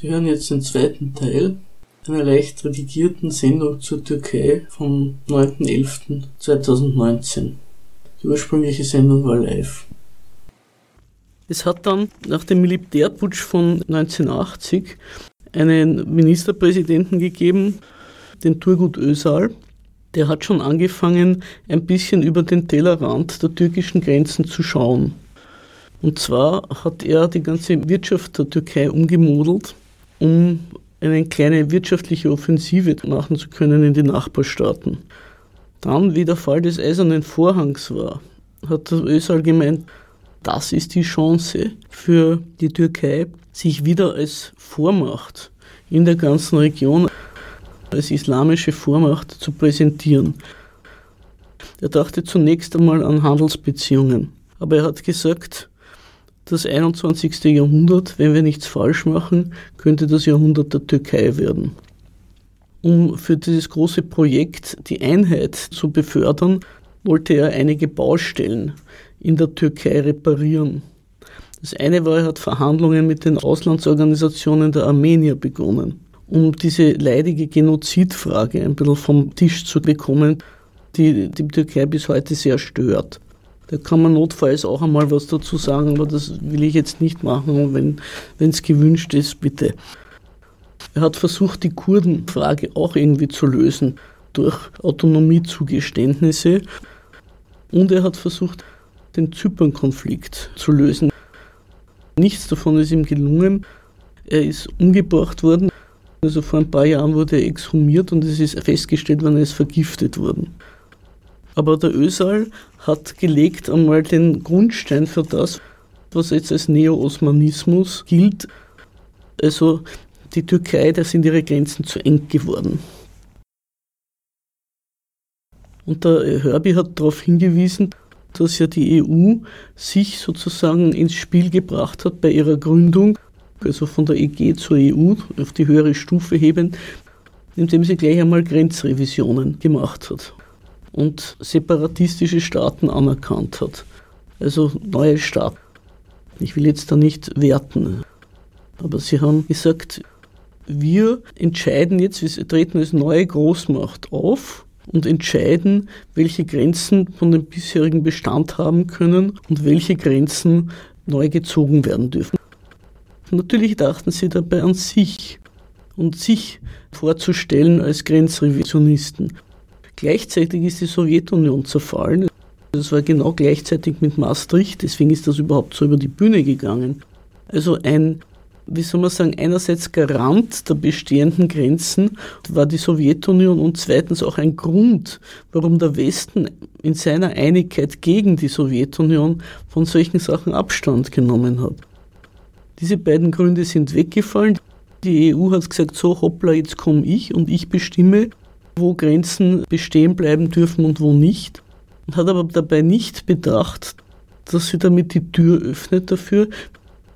Sie hören jetzt den zweiten Teil einer leicht redigierten Sendung zur Türkei vom 9.11.2019. Die ursprüngliche Sendung war live. Es hat dann nach dem Militärputsch von 1980 einen Ministerpräsidenten gegeben, den Turgut Özal. Der hat schon angefangen, ein bisschen über den Tellerrand der türkischen Grenzen zu schauen. Und zwar hat er die ganze Wirtschaft der Türkei umgemodelt um eine kleine wirtschaftliche Offensive machen zu können in die Nachbarstaaten. Dann, wie der Fall des Eisernen Vorhangs war, hat das Ösal gemeint, das ist die Chance für die Türkei, sich wieder als Vormacht in der ganzen Region, als islamische Vormacht zu präsentieren. Er dachte zunächst einmal an Handelsbeziehungen, aber er hat gesagt, das 21. Jahrhundert, wenn wir nichts falsch machen, könnte das Jahrhundert der Türkei werden. Um für dieses große Projekt die Einheit zu befördern, wollte er einige Baustellen in der Türkei reparieren. Das eine war, er hat Verhandlungen mit den Auslandsorganisationen der Armenier begonnen, um diese leidige Genozidfrage ein bisschen vom Tisch zu bekommen, die die Türkei bis heute sehr stört. Da kann man notfalls auch einmal was dazu sagen, aber das will ich jetzt nicht machen. Wenn es gewünscht ist, bitte. Er hat versucht, die Kurdenfrage auch irgendwie zu lösen durch Autonomiezugeständnisse. Und er hat versucht, den Zypern-Konflikt zu lösen. Nichts davon ist ihm gelungen. Er ist umgebracht worden. Also vor ein paar Jahren wurde er exhumiert und es ist festgestellt worden, er ist vergiftet worden. Aber der Ösal hat gelegt einmal den Grundstein für das, was jetzt als Neo-Osmanismus gilt. Also die Türkei, da sind ihre Grenzen zu eng geworden. Und der Herbie hat darauf hingewiesen, dass ja die EU sich sozusagen ins Spiel gebracht hat bei ihrer Gründung, also von der EG zur EU auf die höhere Stufe heben, indem sie gleich einmal Grenzrevisionen gemacht hat und separatistische Staaten anerkannt hat. Also neue Staaten. Ich will jetzt da nicht werten, aber sie haben gesagt, wir entscheiden jetzt, wir treten als neue Großmacht auf und entscheiden, welche Grenzen von dem bisherigen Bestand haben können und welche Grenzen neu gezogen werden dürfen. Natürlich dachten sie dabei an sich und sich vorzustellen als Grenzrevisionisten. Gleichzeitig ist die Sowjetunion zerfallen. Das war genau gleichzeitig mit Maastricht, deswegen ist das überhaupt so über die Bühne gegangen. Also ein, wie soll man sagen, einerseits Garant der bestehenden Grenzen war die Sowjetunion und zweitens auch ein Grund, warum der Westen in seiner Einigkeit gegen die Sowjetunion von solchen Sachen Abstand genommen hat. Diese beiden Gründe sind weggefallen. Die EU hat gesagt, so hoppla, jetzt komme ich und ich bestimme wo Grenzen bestehen bleiben dürfen und wo nicht. Und hat aber dabei nicht bedacht, dass sie damit die Tür öffnet dafür,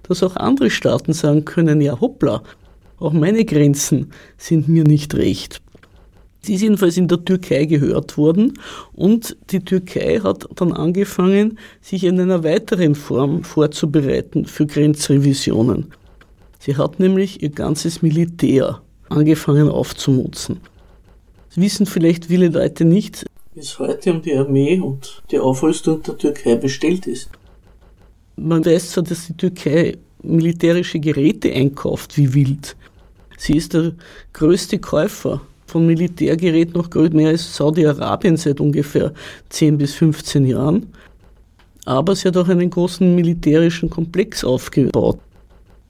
dass auch andere Staaten sagen können, ja hoppla, auch meine Grenzen sind mir nicht recht. Sie ist jedenfalls in der Türkei gehört worden und die Türkei hat dann angefangen, sich in einer weiteren Form vorzubereiten für Grenzrevisionen. Sie hat nämlich ihr ganzes Militär angefangen aufzumutzen. Das wissen vielleicht viele Leute nicht, bis heute um die Armee und die Aufrüstung der Türkei bestellt ist. Man weiß zwar, dass die Türkei militärische Geräte einkauft wie wild. Sie ist der größte Käufer von Militärgeräten noch mehr als Saudi-Arabien seit ungefähr 10 bis 15 Jahren. Aber sie hat auch einen großen militärischen Komplex aufgebaut.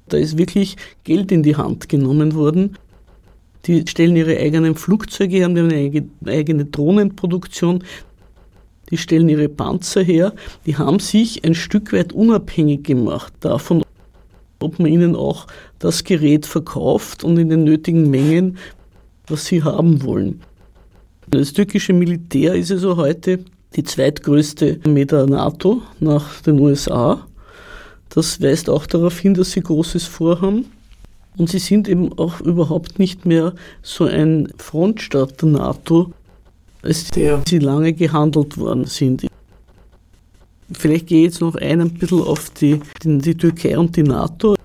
Da ist wirklich Geld in die Hand genommen worden die stellen ihre eigenen Flugzeuge, haben eine eigene Drohnenproduktion, die stellen ihre Panzer her, die haben sich ein Stück weit unabhängig gemacht davon, ob man ihnen auch das Gerät verkauft und in den nötigen Mengen, was sie haben wollen. Das türkische Militär ist also heute die zweitgrößte Armee der NATO nach den USA. Das weist auch darauf hin, dass sie Großes vorhaben. Und sie sind eben auch überhaupt nicht mehr so ein Frontstaat der NATO, als der sie lange gehandelt worden sind. Vielleicht gehe ich jetzt noch ein, bisschen auf die, die, die Türkei und die NATO.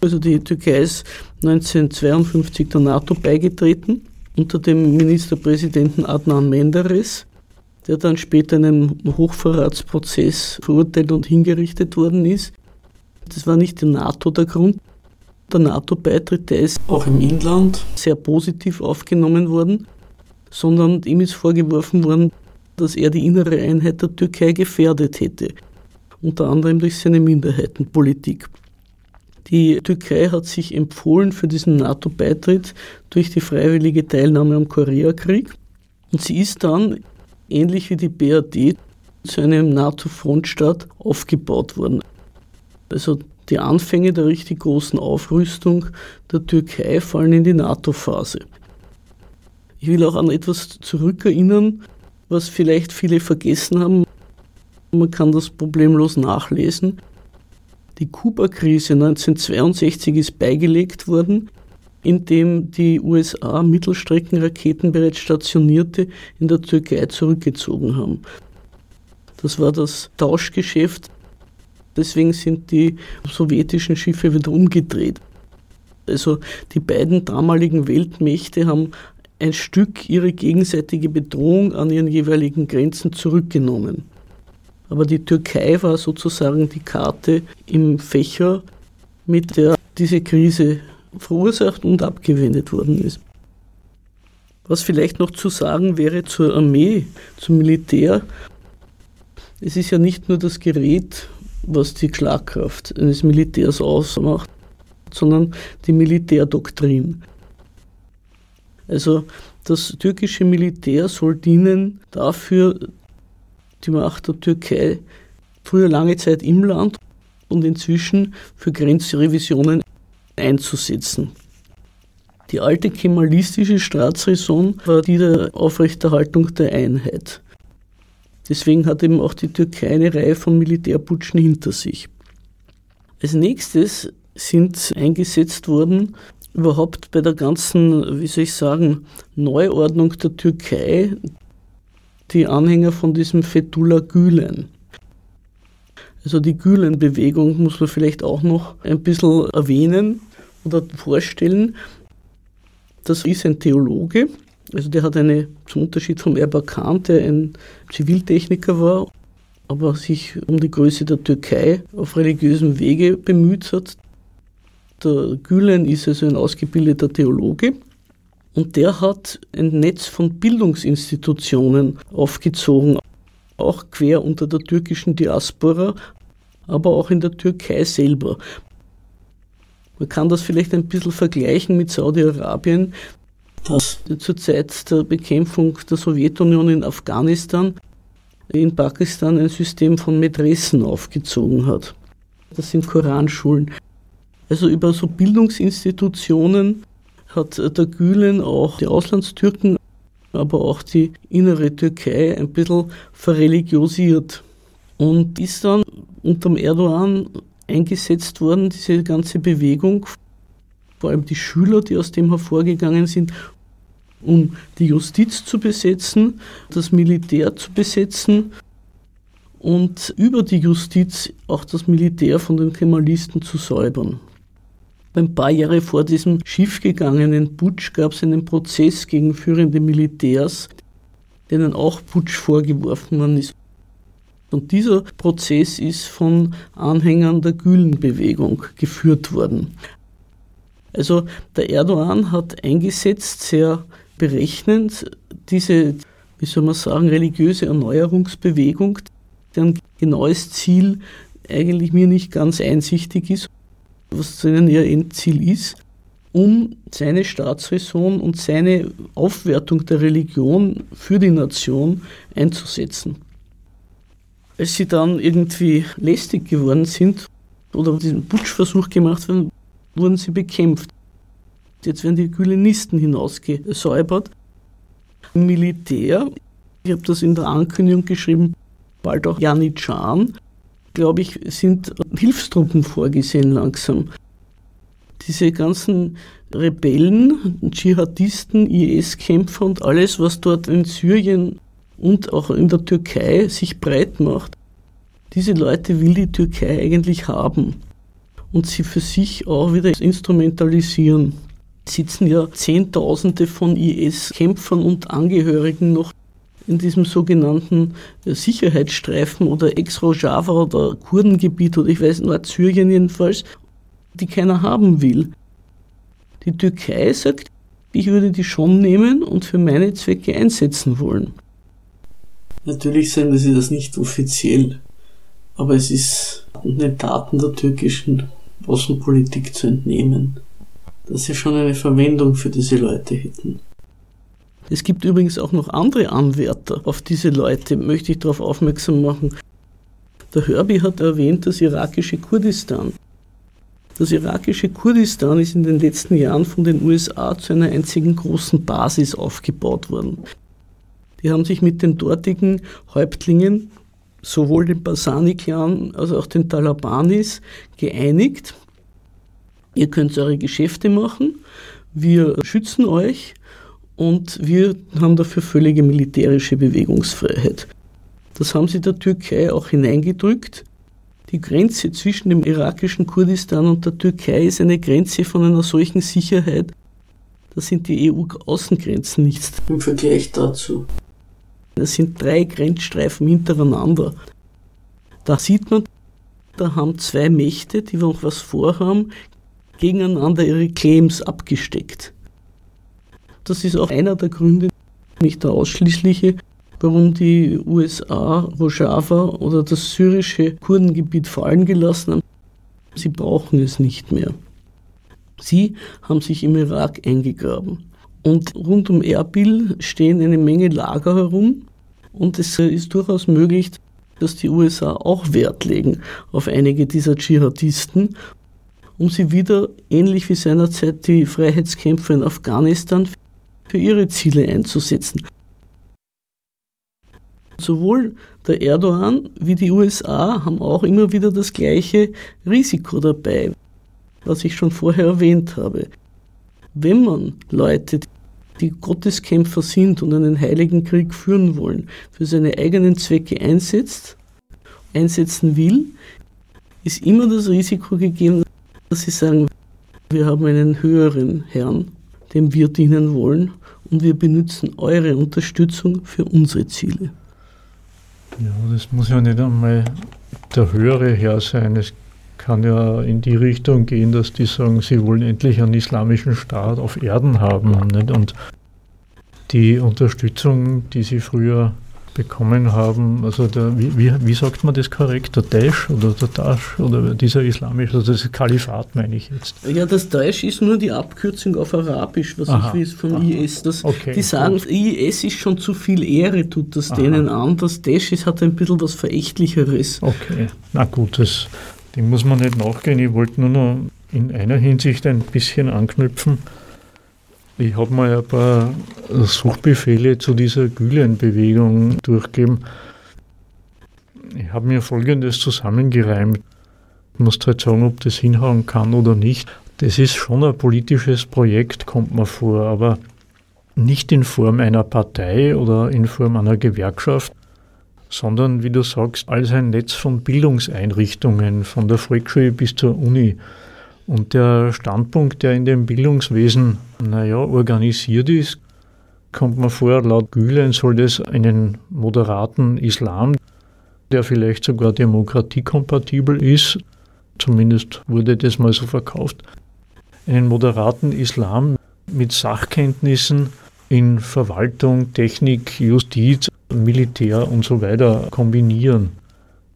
Also die Türkei ist 1952 der NATO beigetreten unter dem Ministerpräsidenten Adnan Menderes, der dann später in einem Hochverratsprozess verurteilt und hingerichtet worden ist. Das war nicht die NATO der Grund. Der NATO-Beitritt, der ist auch im Inland sehr positiv aufgenommen worden, sondern ihm ist vorgeworfen worden, dass er die innere Einheit der Türkei gefährdet hätte, unter anderem durch seine Minderheitenpolitik. Die Türkei hat sich empfohlen für diesen NATO-Beitritt durch die freiwillige Teilnahme am Koreakrieg und sie ist dann, ähnlich wie die BRD, zu einem NATO-Frontstaat aufgebaut worden. Also die Anfänge der richtig großen Aufrüstung der Türkei fallen in die NATO-Phase. Ich will auch an etwas zurückerinnern, was vielleicht viele vergessen haben. Man kann das problemlos nachlesen. Die Kuba-Krise 1962 ist beigelegt worden, indem die USA Mittelstreckenraketen bereits stationierte in der Türkei zurückgezogen haben. Das war das Tauschgeschäft. Deswegen sind die sowjetischen Schiffe wieder umgedreht. Also die beiden damaligen Weltmächte haben ein Stück ihre gegenseitige Bedrohung an ihren jeweiligen Grenzen zurückgenommen. Aber die Türkei war sozusagen die Karte im Fächer, mit der diese Krise verursacht und abgewendet worden ist. Was vielleicht noch zu sagen wäre zur Armee, zum Militär. Es ist ja nicht nur das Gerät, was die Schlagkraft eines Militärs ausmacht, sondern die Militärdoktrin. Also das türkische Militär soll dienen dafür, die Macht der Türkei früher lange Zeit im Land und inzwischen für Grenzrevisionen einzusetzen. Die alte kemalistische Staatsräson war die der Aufrechterhaltung der Einheit. Deswegen hat eben auch die Türkei eine Reihe von Militärputschen hinter sich. Als nächstes sind eingesetzt worden überhaupt bei der ganzen, wie soll ich sagen, Neuordnung der Türkei die Anhänger von diesem Fethullah Gülen. Also die Gülen-Bewegung muss man vielleicht auch noch ein bisschen erwähnen oder vorstellen. Das ist ein Theologe, also der hat eine, zum Unterschied vom Erbakan, der ein Ziviltechniker war, aber sich um die Größe der Türkei auf religiösem Wege bemüht hat. Der Gülen ist also ein ausgebildeter Theologe und der hat ein Netz von Bildungsinstitutionen aufgezogen, auch quer unter der türkischen Diaspora, aber auch in der Türkei selber. Man kann das vielleicht ein bisschen vergleichen mit Saudi-Arabien, das zur Zeit der Bekämpfung der Sowjetunion in Afghanistan in Pakistan ein System von Medressen aufgezogen hat. Das sind Koranschulen. Also über so Bildungsinstitutionen hat der Gülen auch die Auslandstürken, aber auch die innere Türkei ein bisschen verreligiosiert und ist dann unter Erdogan eingesetzt worden, diese ganze Bewegung, vor allem die Schüler, die aus dem hervorgegangen sind, um die Justiz zu besetzen, das Militär zu besetzen und über die Justiz auch das Militär von den Kemalisten zu säubern. Ein paar Jahre vor diesem schiefgegangenen Putsch gab es einen Prozess gegen führende Militärs, denen auch Putsch vorgeworfen worden ist. Und dieser Prozess ist von Anhängern der Gülenbewegung geführt worden. Also der Erdogan hat eingesetzt, sehr berechnend, diese, wie soll man sagen, religiöse Erneuerungsbewegung, deren genaues Ziel eigentlich mir nicht ganz einsichtig ist was seinen ihr Endziel ist, um seine Staatsräson und seine Aufwertung der Religion für die Nation einzusetzen. Als sie dann irgendwie lästig geworden sind oder diesen Putschversuch gemacht haben, wurden sie bekämpft. Jetzt werden die Gülenisten hinausgesäubert. Militär, ich habe das in der Ankündigung geschrieben, bald auch Janitschan, glaube ich, sind Hilfstruppen vorgesehen langsam. Diese ganzen Rebellen, Dschihadisten, IS-Kämpfer und alles, was dort in Syrien und auch in der Türkei sich breit macht, diese Leute will die Türkei eigentlich haben. Und sie für sich auch wieder instrumentalisieren. Sitzen ja Zehntausende von IS-Kämpfern und Angehörigen noch in diesem sogenannten Sicherheitsstreifen oder Ex-Rojava oder Kurdengebiet oder ich weiß, Nordsyrien jedenfalls, die keiner haben will. Die Türkei sagt, ich würde die schon nehmen und für meine Zwecke einsetzen wollen. Natürlich sagen sie das nicht offiziell, aber es ist den Taten der türkischen Außenpolitik zu entnehmen, dass sie schon eine Verwendung für diese Leute hätten. Es gibt übrigens auch noch andere Anwärter auf diese Leute, möchte ich darauf aufmerksam machen. Der Herbie hat erwähnt das irakische Kurdistan. Das irakische Kurdistan ist in den letzten Jahren von den USA zu einer einzigen großen Basis aufgebaut worden. Die haben sich mit den dortigen Häuptlingen, sowohl den Basani-Clan als auch den Talabanis, geeinigt. Ihr könnt eure Geschäfte machen, wir schützen euch und wir haben dafür völlige militärische Bewegungsfreiheit. Das haben sie der Türkei auch hineingedrückt. Die Grenze zwischen dem irakischen Kurdistan und der Türkei ist eine Grenze von einer solchen Sicherheit, da sind die EU-Außengrenzen nichts im Vergleich dazu. Das sind drei Grenzstreifen hintereinander. Da sieht man, da haben zwei Mächte, die noch was vorhaben, gegeneinander ihre Claims abgesteckt. Das ist auch einer der Gründe, nicht der ausschließliche, warum die USA Rojava oder das syrische Kurdengebiet fallen gelassen haben. Sie brauchen es nicht mehr. Sie haben sich im Irak eingegraben. Und rund um Erbil stehen eine Menge Lager herum. Und es ist durchaus möglich, dass die USA auch Wert legen auf einige dieser Dschihadisten, um sie wieder, ähnlich wie seinerzeit die Freiheitskämpfer in Afghanistan, für ihre Ziele einzusetzen. Sowohl der Erdogan wie die USA haben auch immer wieder das gleiche Risiko dabei, was ich schon vorher erwähnt habe. Wenn man Leute, die Gotteskämpfer sind und einen heiligen Krieg führen wollen, für seine eigenen Zwecke einsetzt, einsetzen will, ist immer das Risiko gegeben, dass sie sagen, wir haben einen höheren Herrn, dem wir dienen wollen und wir benutzen eure Unterstützung für unsere Ziele. Ja, das muss ja nicht einmal der höhere Herr sein. Es kann ja in die Richtung gehen, dass die sagen, sie wollen endlich einen islamischen Staat auf Erden haben. Nicht? Und die Unterstützung, die sie früher bekommen haben, also der, wie, wie, wie, sagt man das korrekt, der Daesh oder der Daesh oder dieser islamische, also das Kalifat meine ich jetzt. Ja, das Daesh ist nur die Abkürzung auf Arabisch, was Aha. ich weiß von Aha. IS. Das, okay, die sagen, gut. IS ist schon zu viel Ehre, tut das Aha. denen an. Das Daesh ist, hat ein bisschen was Verächtlicheres. Okay, na gut, das, dem muss man nicht nachgehen. Ich wollte nur noch in einer Hinsicht ein bisschen anknüpfen. Ich habe mal ein paar Suchbefehle zu dieser Gülen-Bewegung durchgegeben. Ich habe mir Folgendes zusammengereimt. Ich muss halt sagen, ob das hinhauen kann oder nicht. Das ist schon ein politisches Projekt, kommt mir vor, aber nicht in Form einer Partei oder in Form einer Gewerkschaft, sondern, wie du sagst, als ein Netz von Bildungseinrichtungen, von der Volksschule bis zur Uni. Und der Standpunkt, der in dem Bildungswesen, naja, organisiert ist, kommt mir vor, laut Gülen soll das einen moderaten Islam, der vielleicht sogar demokratiekompatibel ist, zumindest wurde das mal so verkauft, einen moderaten Islam mit Sachkenntnissen in Verwaltung, Technik, Justiz, Militär und so weiter kombinieren.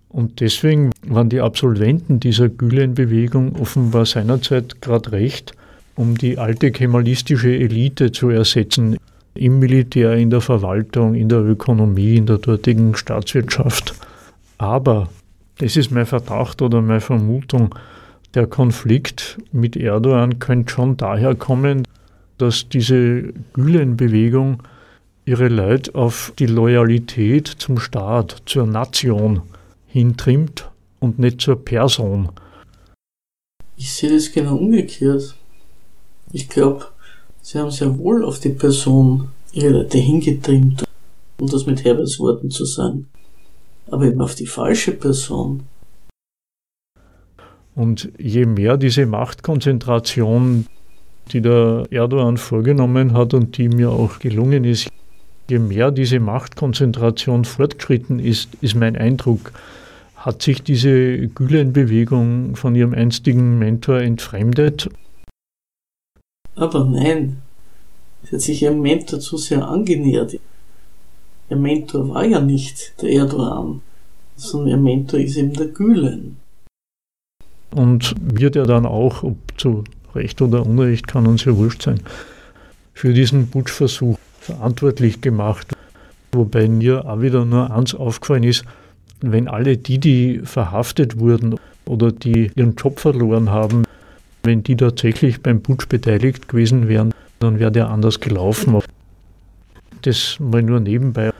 Und deswegen waren die Absolventen dieser Gülen-Bewegung offenbar seinerzeit gerade recht, um die alte kemalistische Elite zu ersetzen im Militär, in der Verwaltung, in der Ökonomie, in der dortigen Staatswirtschaft. Aber, das ist mein Verdacht oder meine Vermutung, der Konflikt mit Erdogan könnte schon daher kommen, dass diese Gülen-Bewegung ihre Leute auf die Loyalität zum Staat, zur Nation hintrimmt und nicht zur Person. Ich sehe das genau umgekehrt. Ich glaube, sie haben sehr wohl auf die Person ihre Leute hingetrimmt, um das mit Herberts Worten zu sagen. Aber eben auf die falsche Person. Und je mehr diese Machtkonzentration, die der Erdogan vorgenommen hat und die mir auch gelungen ist, je mehr diese Machtkonzentration fortgeschritten ist, ist mein Eindruck, hat sich diese Gülen-Bewegung von ihrem einstigen Mentor entfremdet. Aber nein, sie hat sich ihrem Mentor zu sehr angenähert. Ihr Mentor war ja nicht der Erdogan, sondern ihr Mentor ist eben der Gülen. Und wird er dann auch, ob zu Recht oder Unrecht, kann uns ja wurscht sein, für diesen Putschversuch verantwortlich gemacht. Wobei mir auch wieder nur eins aufgefallen ist, wenn alle die, die verhaftet wurden oder die ihren Job verloren haben, wenn die tatsächlich beim Putsch beteiligt gewesen wären, dann wäre der anders gelaufen. Das mal nur nebenbei.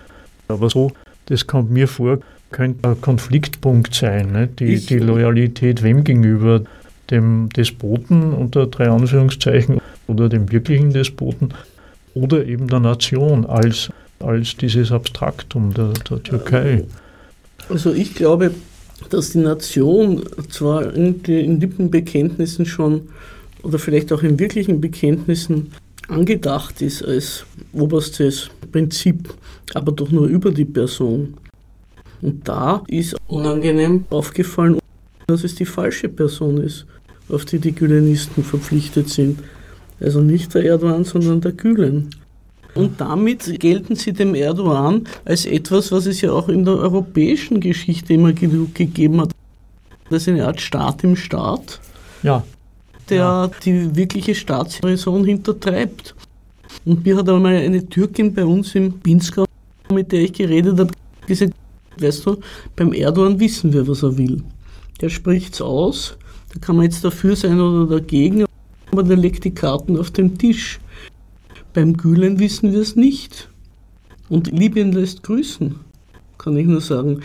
Aber so, das kommt mir vor, könnte ein Konfliktpunkt sein. Ne? Die, die Loyalität wem gegenüber? Dem Despoten unter drei Anführungszeichen oder dem wirklichen Despoten oder eben der Nation als, als dieses Abstraktum der, der Türkei. Also ich glaube, dass die Nation zwar in, in Lippenbekenntnissen schon oder vielleicht auch in wirklichen Bekenntnissen angedacht ist als oberstes Prinzip, aber doch nur über die Person. Und da ist unangenehm aufgefallen, dass es die falsche Person ist, auf die die Gülenisten verpflichtet sind. Also nicht der Erdogan, sondern der Gülen. Und damit gelten sie dem Erdogan als etwas, was es ja auch in der europäischen Geschichte immer genug gegeben hat. Das ist eine Art Staat im Staat, ja. der ja. die wirkliche Staatsräson hintertreibt. Und mir hat einmal eine Türkin bei uns im Pinskau, mit der ich geredet habe, gesagt, weißt du, beim Erdogan wissen wir, was er will. Der spricht's aus, da kann man jetzt dafür sein oder dagegen, aber der legt die Karten auf den Tisch. Beim Gülen wissen wir es nicht. Und Libyen lässt grüßen, kann ich nur sagen.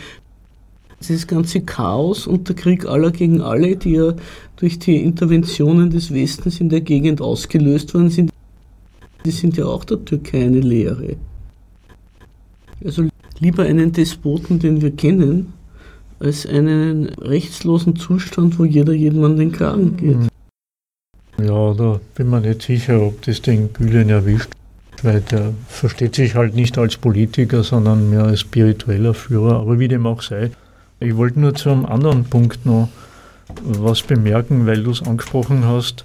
Dieses ganze Chaos und der Krieg aller gegen alle, die ja durch die Interventionen des Westens in der Gegend ausgelöst worden sind, die sind ja auch der Türkei eine Lehre. Also lieber einen Despoten, den wir kennen, als einen rechtslosen Zustand, wo jeder jedem an den Kragen geht. Mhm. Ja, da bin mir nicht sicher, ob das den Gülen erwischt, weil der versteht sich halt nicht als Politiker, sondern mehr als spiritueller Führer, aber wie dem auch sei. Ich wollte nur zu einem anderen Punkt noch was bemerken, weil du es angesprochen hast,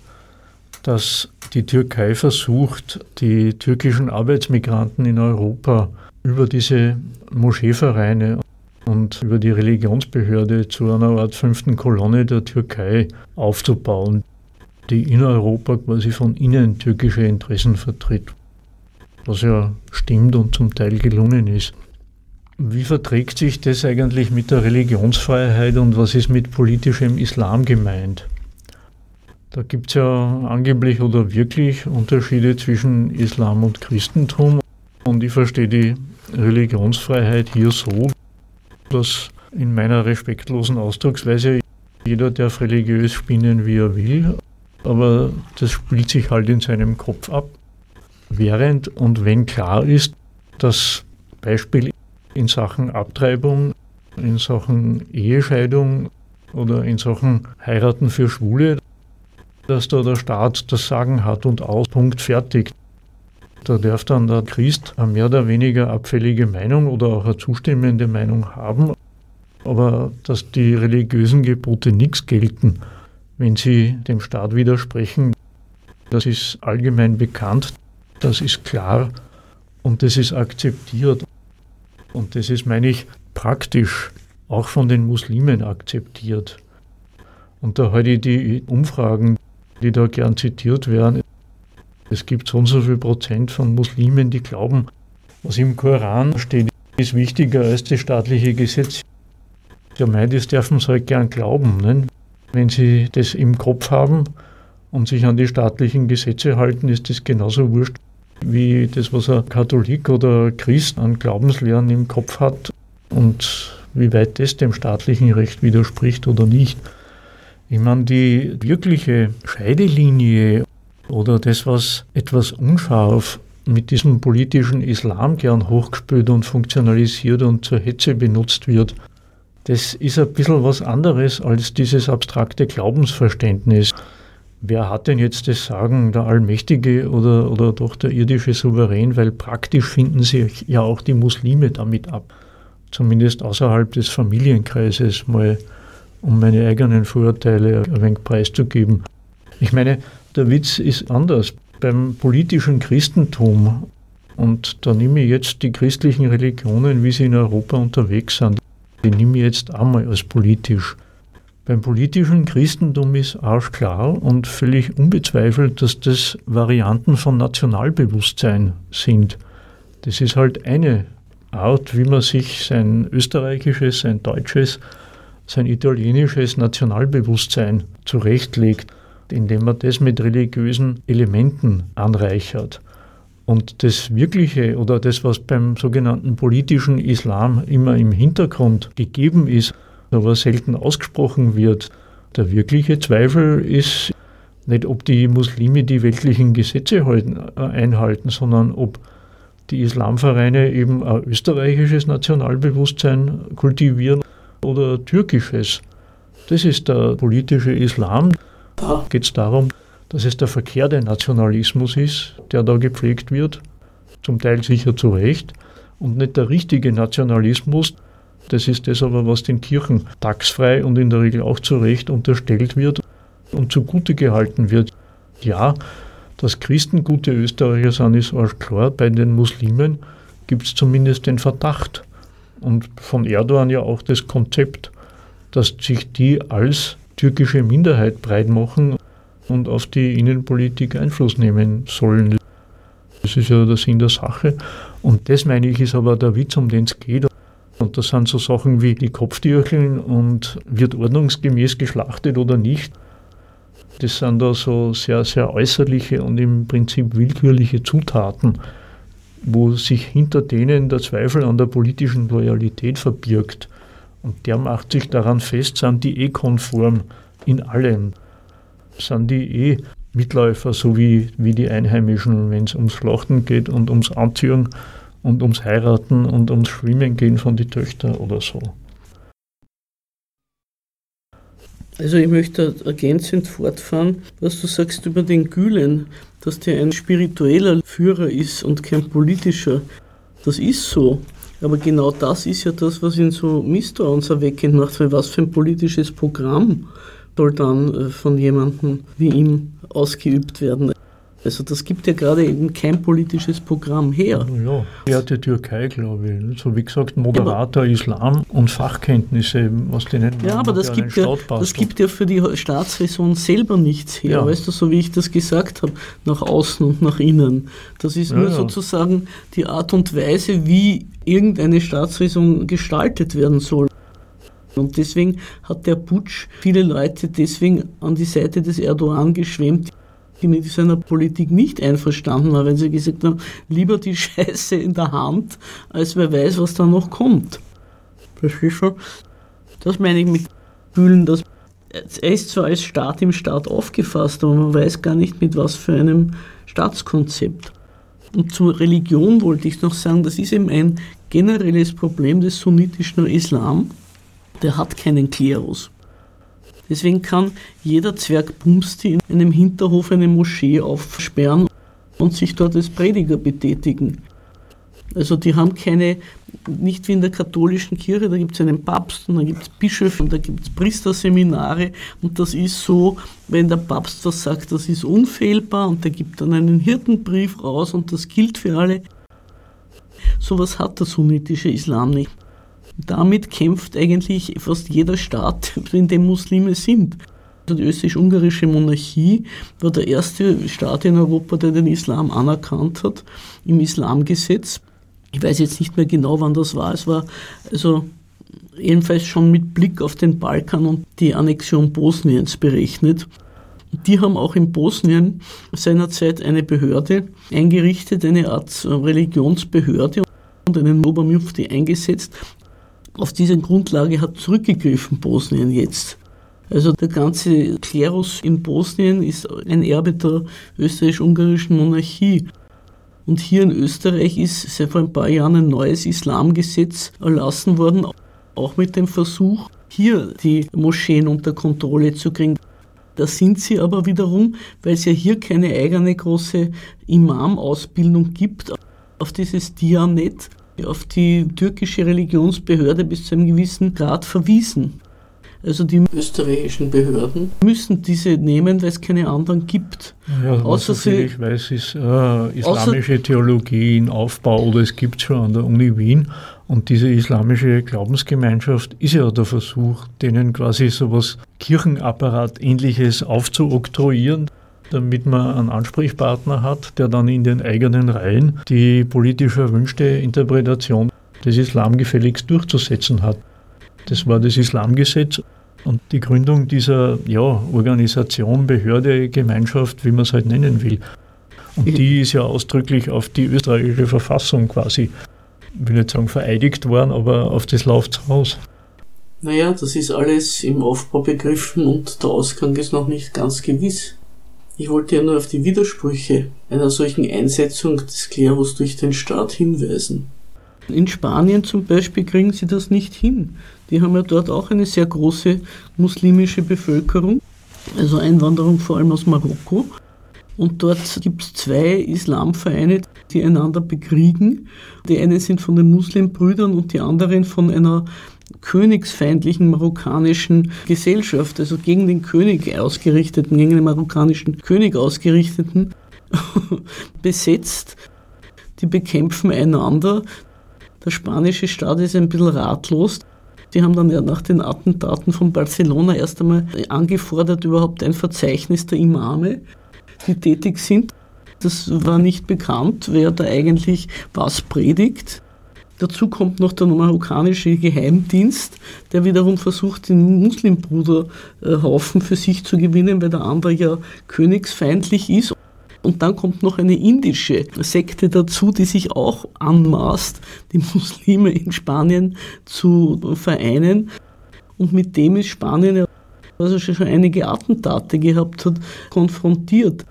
dass die Türkei versucht, die türkischen Arbeitsmigranten in Europa über diese Moscheevereine und über die Religionsbehörde zu einer Art fünften Kolonne der Türkei aufzubauen die in Europa quasi von innen türkische Interessen vertritt, was ja stimmt und zum Teil gelungen ist. Wie verträgt sich das eigentlich mit der Religionsfreiheit und was ist mit politischem Islam gemeint? Da gibt es ja angeblich oder wirklich Unterschiede zwischen Islam und Christentum und ich verstehe die Religionsfreiheit hier so, dass in meiner respektlosen Ausdrucksweise jeder darf religiös spinnen, wie er will, aber das spielt sich halt in seinem Kopf ab. Während und wenn klar ist, dass Beispiel in Sachen Abtreibung, in Sachen Ehescheidung oder in Sachen Heiraten für Schwule, dass da der Staat das Sagen hat und aus, Punkt fertig. Da darf dann der Christ eine mehr oder weniger abfällige Meinung oder auch eine zustimmende Meinung haben, aber dass die religiösen Gebote nichts gelten wenn sie dem Staat widersprechen. Das ist allgemein bekannt, das ist klar und das ist akzeptiert. Und das ist, meine ich, praktisch auch von den Muslimen akzeptiert. Und da heute die Umfragen, die da gern zitiert werden, es gibt so und so viel Prozent von Muslimen, die glauben, was im Koran steht, ist wichtiger als das staatliche Gesetz. Ja, mein, das dürfen sie halt gern glauben. Ne? Wenn Sie das im Kopf haben und sich an die staatlichen Gesetze halten, ist das genauso wurscht wie das, was ein Katholik oder Christ an Glaubenslehren im Kopf hat und wie weit das dem staatlichen Recht widerspricht oder nicht. Ich meine, die wirkliche Scheidelinie oder das, was etwas unscharf mit diesem politischen Islam gern hochgespült und funktionalisiert und zur Hetze benutzt wird, Das ist ein bisschen was anderes als dieses abstrakte Glaubensverständnis. Wer hat denn jetzt das Sagen, der Allmächtige oder, oder doch der irdische Souverän? Weil praktisch finden sich ja auch die Muslime damit ab. Zumindest außerhalb des Familienkreises mal, um meine eigenen Vorurteile ein wenig preiszugeben. Ich meine, der Witz ist anders. Beim politischen Christentum, und da nehme ich jetzt die christlichen Religionen, wie sie in Europa unterwegs sind, die nehme ich jetzt einmal als politisch. Beim politischen Christentum ist arschklar und völlig unbezweifelt, dass das Varianten von Nationalbewusstsein sind. Das ist halt eine Art, wie man sich sein österreichisches, sein deutsches, sein italienisches Nationalbewusstsein zurechtlegt, indem man das mit religiösen Elementen anreichert. Und das Wirkliche oder das, was beim sogenannten politischen Islam immer im Hintergrund gegeben ist, aber selten ausgesprochen wird, der wirkliche Zweifel ist nicht, ob die Muslime die weltlichen Gesetze äh, einhalten, sondern ob die Islamvereine eben ein österreichisches Nationalbewusstsein kultivieren oder türkisches. Das ist der politische Islam. Da geht es darum, dass es der verkehrte Nationalismus ist, der da gepflegt wird, zum Teil sicher zu Recht, und nicht der richtige Nationalismus. Das ist das aber, was den Kirchen taxfrei und in der Regel auch zu Recht unterstellt wird und zugute gehalten wird. Ja, dass Christen gute Österreicher sind, ist auch klar. Bei den Muslimen gibt es zumindest den Verdacht. Und von Erdogan ja auch das Konzept, dass sich die als türkische Minderheit breit machen und auf die Innenpolitik Einfluss nehmen sollen. Das ist ja der Sinn der Sache. Und das meine ich, ist aber der Witz, um den es geht. Und das sind so Sachen wie die Kopftürcheln und wird ordnungsgemäß geschlachtet oder nicht. Das sind da so sehr, sehr äußerliche und im Prinzip willkürliche Zutaten, wo sich hinter denen der Zweifel an der politischen Loyalität verbirgt. Und der macht sich daran fest, sind die eh konform in allem sind die eh Mitläufer, so wie, wie die Einheimischen, wenn es ums Schlachten geht und ums Anziehen und ums Heiraten und ums Schwimmen gehen von den Töchtern oder so. Also ich möchte ergänzend fortfahren, was du sagst über den Gülen, dass der ein spiritueller Führer ist und kein politischer. Das ist so. Aber genau das ist ja das, was ihn so misstrauenserweckend macht, weil was für ein politisches Programm soll dann äh, von jemandem wie ihm ausgeübt werden. Also das gibt ja gerade eben kein politisches Programm her. Ja, hat die Türkei, glaube ich. So wie gesagt, moderater ja, Islam und Fachkenntnisse, was denen Ja, aber das gibt ja, das gibt ja für die Staatsräson selber nichts her. Ja. Weißt du, so wie ich das gesagt habe, nach außen und nach innen. Das ist ja, nur sozusagen die Art und Weise, wie irgendeine Staatsräson gestaltet werden soll. Und deswegen hat der Putsch viele Leute deswegen an die Seite des Erdogan geschwemmt, die mit seiner Politik nicht einverstanden waren, weil sie gesagt haben, lieber die Scheiße in der Hand, als wer weiß, was da noch kommt. Verstehst du? Das meine ich mit Fühlen, dass er ist zwar als Staat im Staat aufgefasst, aber man weiß gar nicht mit was für einem Staatskonzept. Und zur Religion wollte ich noch sagen, das ist eben ein generelles Problem des sunnitischen Islam der hat keinen Klerus. Deswegen kann jeder Zwergbumsti in einem Hinterhof eine Moschee aufsperren und sich dort als Prediger betätigen. Also die haben keine, nicht wie in der katholischen Kirche, da gibt es einen Papst und dann gibt es Bischöfe und da gibt es Priesterseminare und das ist so, wenn der Papst was sagt, das ist unfehlbar und der gibt dann einen Hirtenbrief raus und das gilt für alle. Sowas hat der sunnitische Islam nicht. Damit kämpft eigentlich fast jeder Staat, in dem Muslime sind. Die österreich-ungarische Monarchie war der erste Staat in Europa, der den Islam anerkannt hat, im Islamgesetz. Ich weiß jetzt nicht mehr genau, wann das war. Es war also jedenfalls schon mit Blick auf den Balkan und die Annexion Bosniens berechnet. Die haben auch in Bosnien seinerzeit eine Behörde eingerichtet, eine Art Religionsbehörde und einen Obermufti eingesetzt, auf diese Grundlage hat zurückgegriffen Bosnien jetzt. Also der ganze Klerus in Bosnien ist ein Erbe der österreichisch-ungarischen Monarchie. Und hier in Österreich ist seit vor ein paar Jahren ein neues Islamgesetz erlassen worden, auch mit dem Versuch, hier die Moscheen unter Kontrolle zu kriegen. Da sind sie aber wiederum, weil es ja hier keine eigene große Imam-Ausbildung gibt, auf dieses Dianet, auf die türkische Religionsbehörde bis zu einem gewissen Grad verwiesen. Also die österreichischen Behörden müssen diese nehmen, weil es keine anderen gibt. Ja, außer sie, ich weiß, ist äh, islamische Theologie in Aufbau oder es gibt schon an der Uni Wien. Und diese islamische Glaubensgemeinschaft ist ja der Versuch, denen quasi sowas Kirchenapparat-ähnliches aufzuoktroyieren damit man einen Ansprechpartner hat, der dann in den eigenen Reihen die politisch erwünschte Interpretation des Islam gefälligst durchzusetzen hat. Das war das Islamgesetz und die Gründung dieser ja, Organisation, Behörde, Gemeinschaft, wie man es halt nennen will. Und die ist ja ausdrücklich auf die österreichische Verfassung quasi, ich will nicht sagen vereidigt worden, aber auf das läuft es raus. Naja, das ist alles im Aufbau begriffen und der Ausgang ist noch nicht ganz gewiss. Ich wollte ja nur auf die Widersprüche einer solchen Einsetzung des Klerus durch den Staat hinweisen. In Spanien zum Beispiel kriegen sie das nicht hin. Die haben ja dort auch eine sehr große muslimische Bevölkerung, also Einwanderung vor allem aus Marokko. Und dort gibt es zwei Islamvereine, die einander bekriegen. Die einen sind von den Muslimbrüdern und die anderen von einer königsfeindlichen marokkanischen Gesellschaft, also gegen den König ausgerichteten, gegen den marokkanischen König ausgerichteten, besetzt. Die bekämpfen einander. Der spanische Staat ist ein bisschen ratlos. Die haben dann ja nach den Attentaten von Barcelona erst einmal angefordert, überhaupt ein Verzeichnis der Imame, die tätig sind. Das war nicht bekannt, wer da eigentlich was predigt. Dazu kommt noch der marokkanische Geheimdienst, der wiederum versucht, den Muslimbruderhaufen für sich zu gewinnen, weil der andere ja königsfeindlich ist. Und dann kommt noch eine indische Sekte dazu, die sich auch anmaßt, die Muslime in Spanien zu vereinen. Und mit dem ist Spanien, also schon einige Attentate gehabt hat, konfrontiert.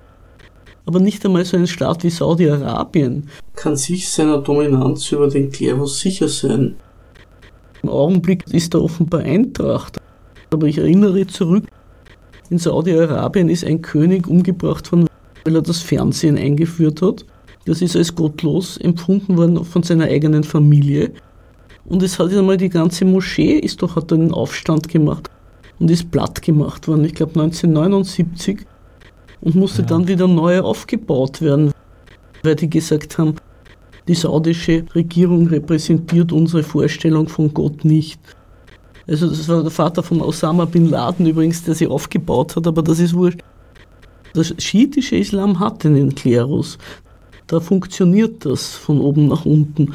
Aber nicht einmal so ein Staat wie Saudi-Arabien kann sich seiner Dominanz über den Klerus sicher sein. Im Augenblick ist da offenbar Eintracht. Aber ich erinnere zurück, in Saudi-Arabien ist ein König umgebracht worden, weil er das Fernsehen eingeführt hat. Das ist als gottlos empfunden worden von seiner eigenen Familie. Und es hat ja mal die ganze Moschee ist doch, hat einen Aufstand gemacht und ist platt gemacht worden, ich glaube 1979 und musste ja. dann wieder neu aufgebaut werden, weil die gesagt haben, die saudische Regierung repräsentiert unsere Vorstellung von Gott nicht. Also das war der Vater von Osama bin Laden übrigens, der sie aufgebaut hat, aber das ist wurscht. Das schiitische Islam hat einen Klerus. Da funktioniert das von oben nach unten.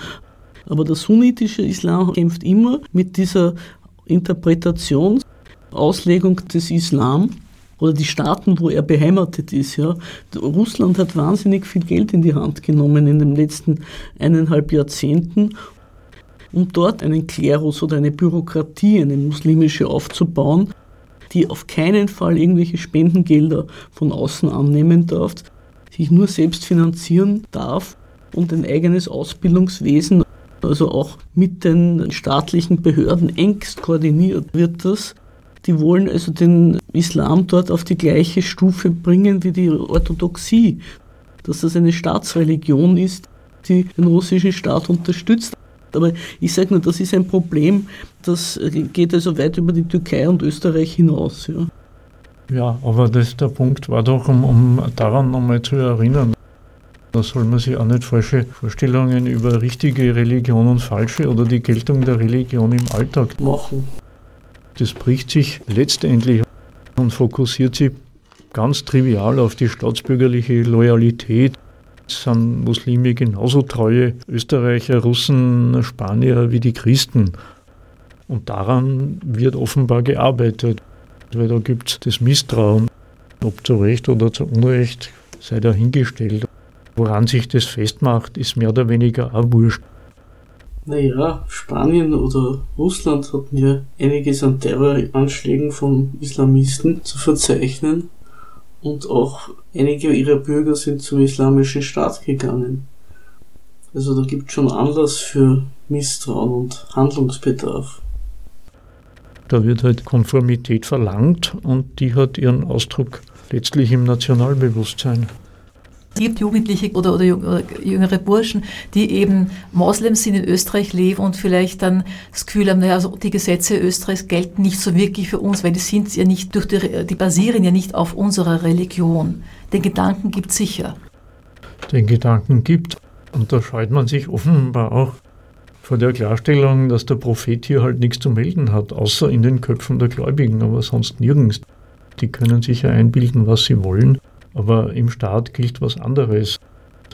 Aber der sunnitische Islam kämpft immer mit dieser Interpretation, Auslegung des Islam oder die Staaten, wo er beheimatet ist. Ja. Russland hat wahnsinnig viel Geld in die Hand genommen in den letzten eineinhalb Jahrzehnten, um dort einen Klerus oder eine Bürokratie, eine muslimische aufzubauen, die auf keinen Fall irgendwelche Spendengelder von außen annehmen darf, sich nur selbst finanzieren darf und ein eigenes Ausbildungswesen, also auch mit den staatlichen Behörden engst koordiniert wird das die wollen also den Islam dort auf die gleiche Stufe bringen wie die Orthodoxie, dass das eine Staatsreligion ist, die den russischen Staat unterstützt. Aber ich sage nur, das ist ein Problem, das geht also weit über die Türkei und Österreich hinaus. Ja, ja aber das, der Punkt war doch, um, um daran nochmal zu erinnern, da soll man sich auch nicht falsche Vorstellungen über richtige Religion und falsche oder die Geltung der Religion im Alltag machen. Das bricht sich letztendlich und fokussiert sich ganz trivial auf die staatsbürgerliche Loyalität. Es sind Muslime genauso treue Österreicher, Russen, Spanier wie die Christen. Und daran wird offenbar gearbeitet, weil da gibt es das Misstrauen. Ob zu Recht oder zu Unrecht sei dahingestellt. Woran sich das festmacht, ist mehr oder weniger auch wurscht. Naja, Spanien oder Russland hatten ja einiges an Terroranschlägen von Islamisten zu verzeichnen und auch einige ihrer Bürger sind zum islamischen Staat gegangen. Also da gibt es schon Anlass für Misstrauen und Handlungsbedarf. Da wird halt Konformität verlangt und die hat ihren Ausdruck letztlich im Nationalbewusstsein. Es gibt Jugendliche oder, oder, jüngere Burschen, die eben Moslems sind, in Österreich leben und vielleicht dann das Gefühl haben, naja, also die Gesetze Österreichs gelten nicht so wirklich für uns, weil die sind ja nicht durch die, die basieren ja nicht auf unserer Religion. Den Gedanken gibt es sicher. Den Gedanken gibt. Und da scheut man sich offenbar auch vor der Klarstellung, dass der Prophet hier halt nichts zu melden hat, außer in den Köpfen der Gläubigen, aber sonst nirgends. Die können sich ja einbilden, was sie wollen. Aber im Staat gilt was anderes.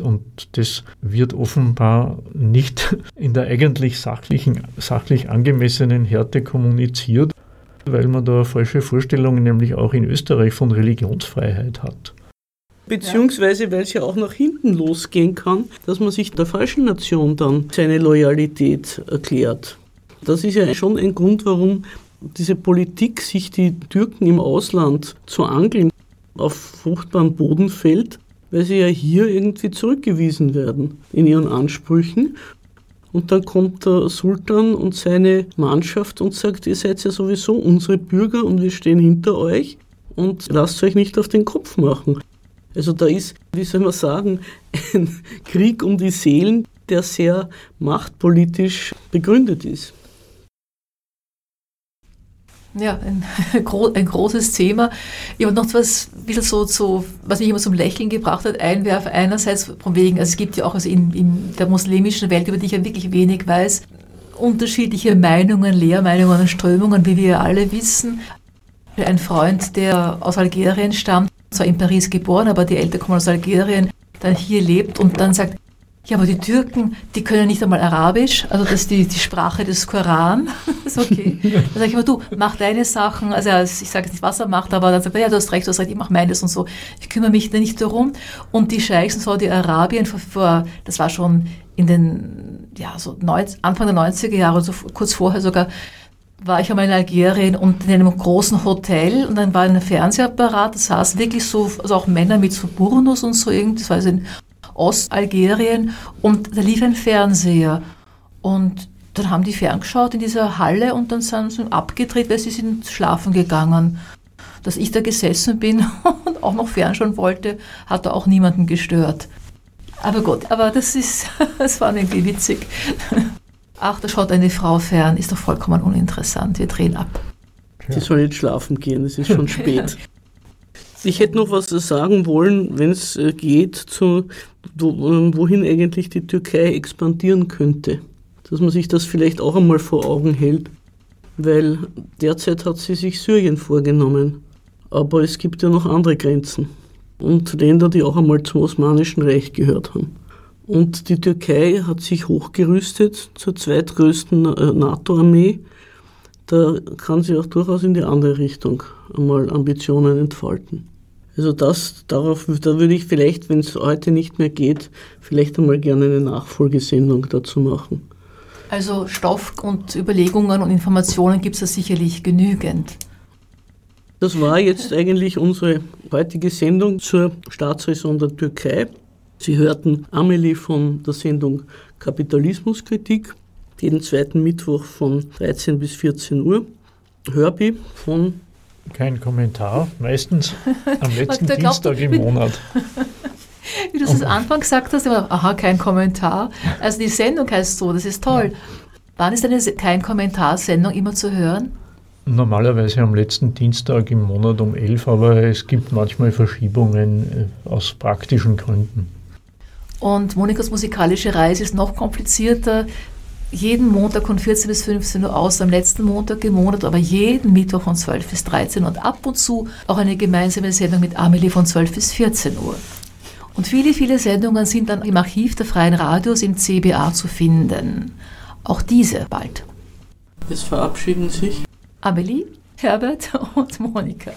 Und das wird offenbar nicht in der eigentlich sachlichen, sachlich angemessenen Härte kommuniziert, weil man da falsche Vorstellungen nämlich auch in Österreich von Religionsfreiheit hat. Beziehungsweise, weil es ja auch nach hinten losgehen kann, dass man sich der falschen Nation dann seine Loyalität erklärt. Das ist ja schon ein Grund, warum diese Politik, sich die Türken im Ausland zu angeln, auf fruchtbaren Boden fällt, weil sie ja hier irgendwie zurückgewiesen werden in ihren Ansprüchen. Und dann kommt der Sultan und seine Mannschaft und sagt, ihr seid ja sowieso unsere Bürger und wir stehen hinter euch und lasst euch nicht auf den Kopf machen. Also da ist, wie soll man sagen, ein Krieg um die Seelen, der sehr machtpolitisch begründet ist. Ja, ein, ein großes Thema. Ich habe noch etwas, so, so, was mich immer zum Lächeln gebracht hat, einwerfen. Einerseits von wegen, also es gibt ja auch also in, in der muslimischen Welt, über die ich ja wirklich wenig weiß, unterschiedliche Meinungen, Lehrmeinungen und Strömungen, wie wir alle wissen. Ein Freund, der aus Algerien stammt, zwar in Paris geboren, aber die Eltern kommen aus Algerien, dann hier lebt und dann sagt, ja, aber die Türken, die können nicht einmal Arabisch, also das ist die, die Sprache des Koran. ist okay. Dann sage ich immer, du, mach deine Sachen. Also ich sage nicht, was er macht, aber dann sagt er, ja, du hast recht, du hast recht, ich mache meines und so. Ich kümmere mich da nicht darum. Und die Scheichs in Saudi-Arabien, das war schon in den, ja, so 90, Anfang der 90er Jahre, so kurz vorher sogar, war ich einmal in Algerien und in einem großen Hotel und dann war ein Fernsehapparat, das saß wirklich so, also auch Männer mit so Burnus und so irgendwie, das war so ein Ostalgerien und da lief ein Fernseher. Und dann haben die ferngeschaut in dieser Halle und dann sind sie abgedreht, weil sie sind schlafen gegangen. Dass ich da gesessen bin und auch noch fernschauen wollte, hat da auch niemanden gestört. Aber gut, aber das ist, das war irgendwie witzig. Ach, da schaut eine Frau fern, ist doch vollkommen uninteressant. Wir drehen ab. Sie soll jetzt schlafen gehen, es ist schon spät. Ich hätte noch was sagen wollen, wenn es äh, geht, zu, ähm, wohin eigentlich die Türkei expandieren könnte. Dass man sich das vielleicht auch einmal vor Augen hält. Weil derzeit hat sie sich Syrien vorgenommen. Aber es gibt ja noch andere Grenzen. Und Länder, die auch einmal zum Osmanischen Reich gehört haben. Und die Türkei hat sich hochgerüstet zur zweitgrößten äh, NATO-Armee. Da kann sie auch durchaus in die andere Richtung einmal Ambitionen entfalten. Also das, darauf, da würde ich vielleicht, wenn es heute nicht mehr geht, vielleicht einmal gerne eine Nachfolgesendung dazu machen. Also Stoff und Überlegungen und Informationen gibt es da sicherlich genügend. Das war jetzt eigentlich unsere heutige Sendung zur Staatsräson der Türkei. Sie hörten Amelie von der Sendung Kapitalismuskritik, jeden zweiten Mittwoch von 13 bis 14 Uhr. Hörbi von kein Kommentar, meistens am letzten Dienstag im Monat. Wie du es am Anfang gesagt hast, immer, aha, kein Kommentar. Also die Sendung heißt so, das ist toll. Ja. Wann ist eine kein Kommentar-Sendung immer zu hören? Normalerweise am letzten Dienstag im Monat um 11, aber es gibt manchmal Verschiebungen äh, aus praktischen Gründen. Und Monikas musikalische Reise ist noch komplizierter jeden Montag von 14 bis 15 Uhr aus, am letzten Montag im Monat, aber jeden Mittwoch von 12 bis 13 Uhr und ab und zu auch eine gemeinsame Sendung mit Amelie von 12 bis 14 Uhr. Und viele, viele Sendungen sind dann im Archiv der Freien Radios im CBA zu finden. Auch diese bald. Es verabschieden sich Amelie, Herbert und Monika.